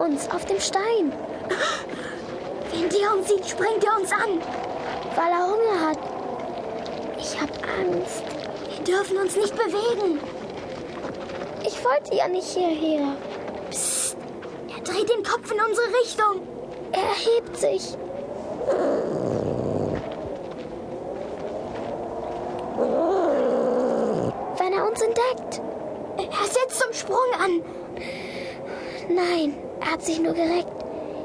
uns auf dem Stein. Wenn der uns sieht, springt er uns an. Weil er Hunger hat. Ich hab Angst. Wir dürfen uns nicht bewegen. Ich wollte ja nicht hierher. Psst. Er dreht den Kopf in unsere Richtung. Er erhebt sich. Wenn er uns entdeckt. Er setzt zum Sprung an. Nein, er hat sich nur gereckt.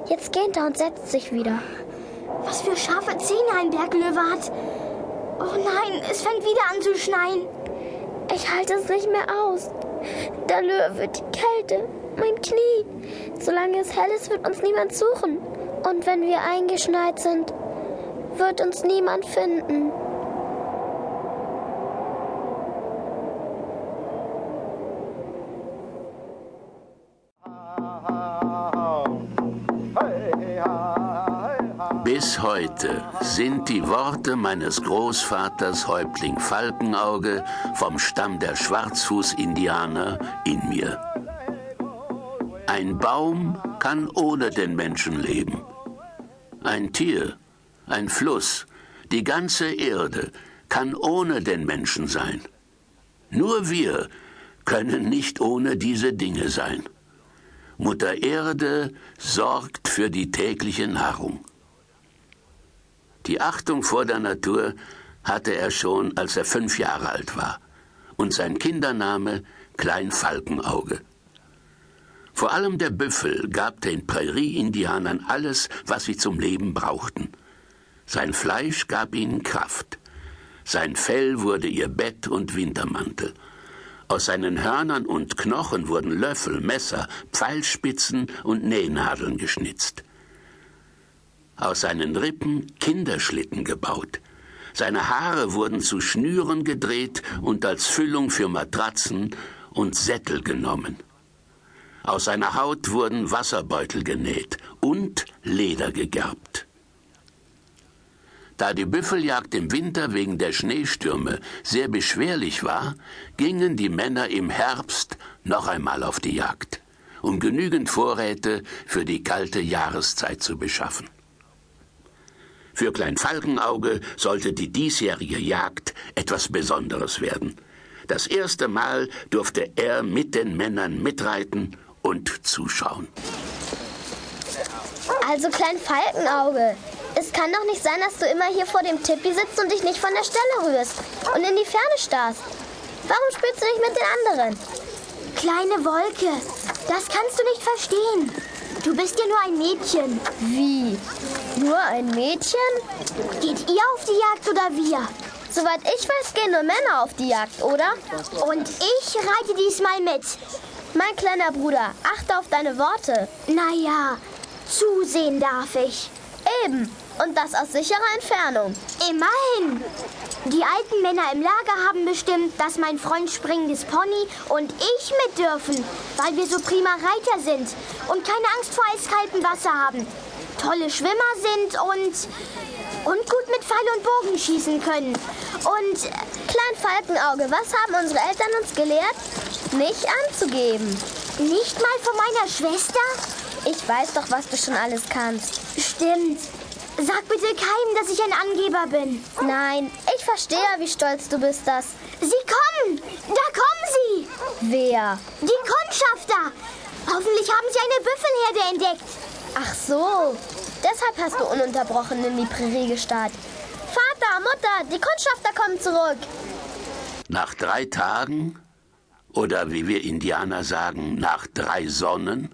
Jetzt gähnt er und setzt sich wieder. Was für scharfe Zähne ein Berglöwe hat. Oh nein, es fängt wieder an zu schneien. Ich halte es nicht mehr aus. Der Löwe, die Kälte, mein Knie. Solange es hell ist, wird uns niemand suchen. Und wenn wir eingeschneit sind, wird uns niemand finden. Bis heute sind die Worte meines Großvaters Häuptling Falkenauge vom Stamm der Schwarzfuß-Indianer in mir. Ein Baum kann ohne den Menschen leben. Ein Tier, ein Fluss, die ganze Erde kann ohne den Menschen sein. Nur wir können nicht ohne diese Dinge sein. Mutter Erde sorgt für die tägliche Nahrung. Die Achtung vor der Natur hatte er schon, als er fünf Jahre alt war, und sein Kindername Klein Falkenauge. Vor allem der Büffel gab den Prärie-Indianern alles, was sie zum Leben brauchten. Sein Fleisch gab ihnen Kraft. Sein Fell wurde ihr Bett und Wintermantel. Aus seinen Hörnern und Knochen wurden Löffel, Messer, Pfeilspitzen und Nähnadeln geschnitzt. Aus seinen Rippen Kinderschlitten gebaut. Seine Haare wurden zu Schnüren gedreht und als Füllung für Matratzen und Sättel genommen. Aus seiner Haut wurden Wasserbeutel genäht und Leder gegerbt. Da die Büffeljagd im Winter wegen der Schneestürme sehr beschwerlich war, gingen die Männer im Herbst noch einmal auf die Jagd, um genügend Vorräte für die kalte Jahreszeit zu beschaffen. Für Klein Falkenauge sollte die diesjährige Jagd etwas Besonderes werden. Das erste Mal durfte er mit den Männern mitreiten und zuschauen. Also Klein Falkenauge, es kann doch nicht sein, dass du immer hier vor dem Tippi sitzt und dich nicht von der Stelle rührst und in die Ferne starrst. Warum spielst du nicht mit den anderen? Kleine Wolke, das kannst du nicht verstehen. Du bist ja nur ein Mädchen. Wie? Nur ein Mädchen? Geht ihr auf die Jagd oder wir? Soweit ich weiß, gehen nur Männer auf die Jagd, oder? Und ich reite diesmal mit. Mein kleiner Bruder, achte auf deine Worte. Naja, zusehen darf ich. Eben. Und das aus sicherer Entfernung. Immerhin. Die alten Männer im Lager haben bestimmt, dass mein Freund springendes Pony und ich mit dürfen, weil wir so prima Reiter sind und keine Angst vor eiskaltem Wasser haben, tolle Schwimmer sind und und gut mit Pfeil und Bogen schießen können. Und Klein Falkenauge, was haben unsere Eltern uns gelehrt? Nicht anzugeben. Nicht mal von meiner Schwester? Ich weiß doch, was du schon alles kannst. Stimmt. Sag bitte keinem, dass ich ein Angeber bin. Nein, ich verstehe, wie stolz du bist, dass. Sie kommen! Da kommen sie! Wer? Die Kundschafter! Hoffentlich haben sie eine Büffelherde entdeckt. Ach so. Deshalb hast du ununterbrochen in die Prärie gestarrt. Vater, Mutter, die Kundschafter kommen zurück. Nach drei Tagen, oder wie wir Indianer sagen, nach drei Sonnen,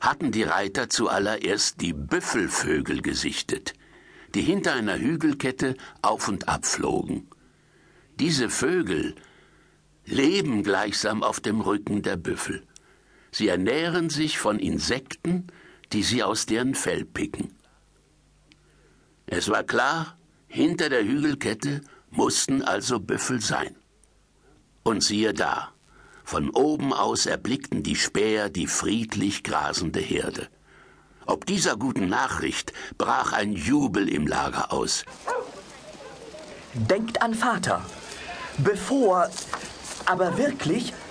hatten die Reiter zuallererst die Büffelvögel gesichtet, die hinter einer Hügelkette auf und ab flogen. Diese Vögel leben gleichsam auf dem Rücken der Büffel. Sie ernähren sich von Insekten, die sie aus deren Fell picken. Es war klar, hinter der Hügelkette mussten also Büffel sein. Und siehe da, von oben aus erblickten die Späher die friedlich grasende Herde. Ob dieser guten Nachricht brach ein Jubel im Lager aus. Denkt an Vater. Bevor, aber wirklich,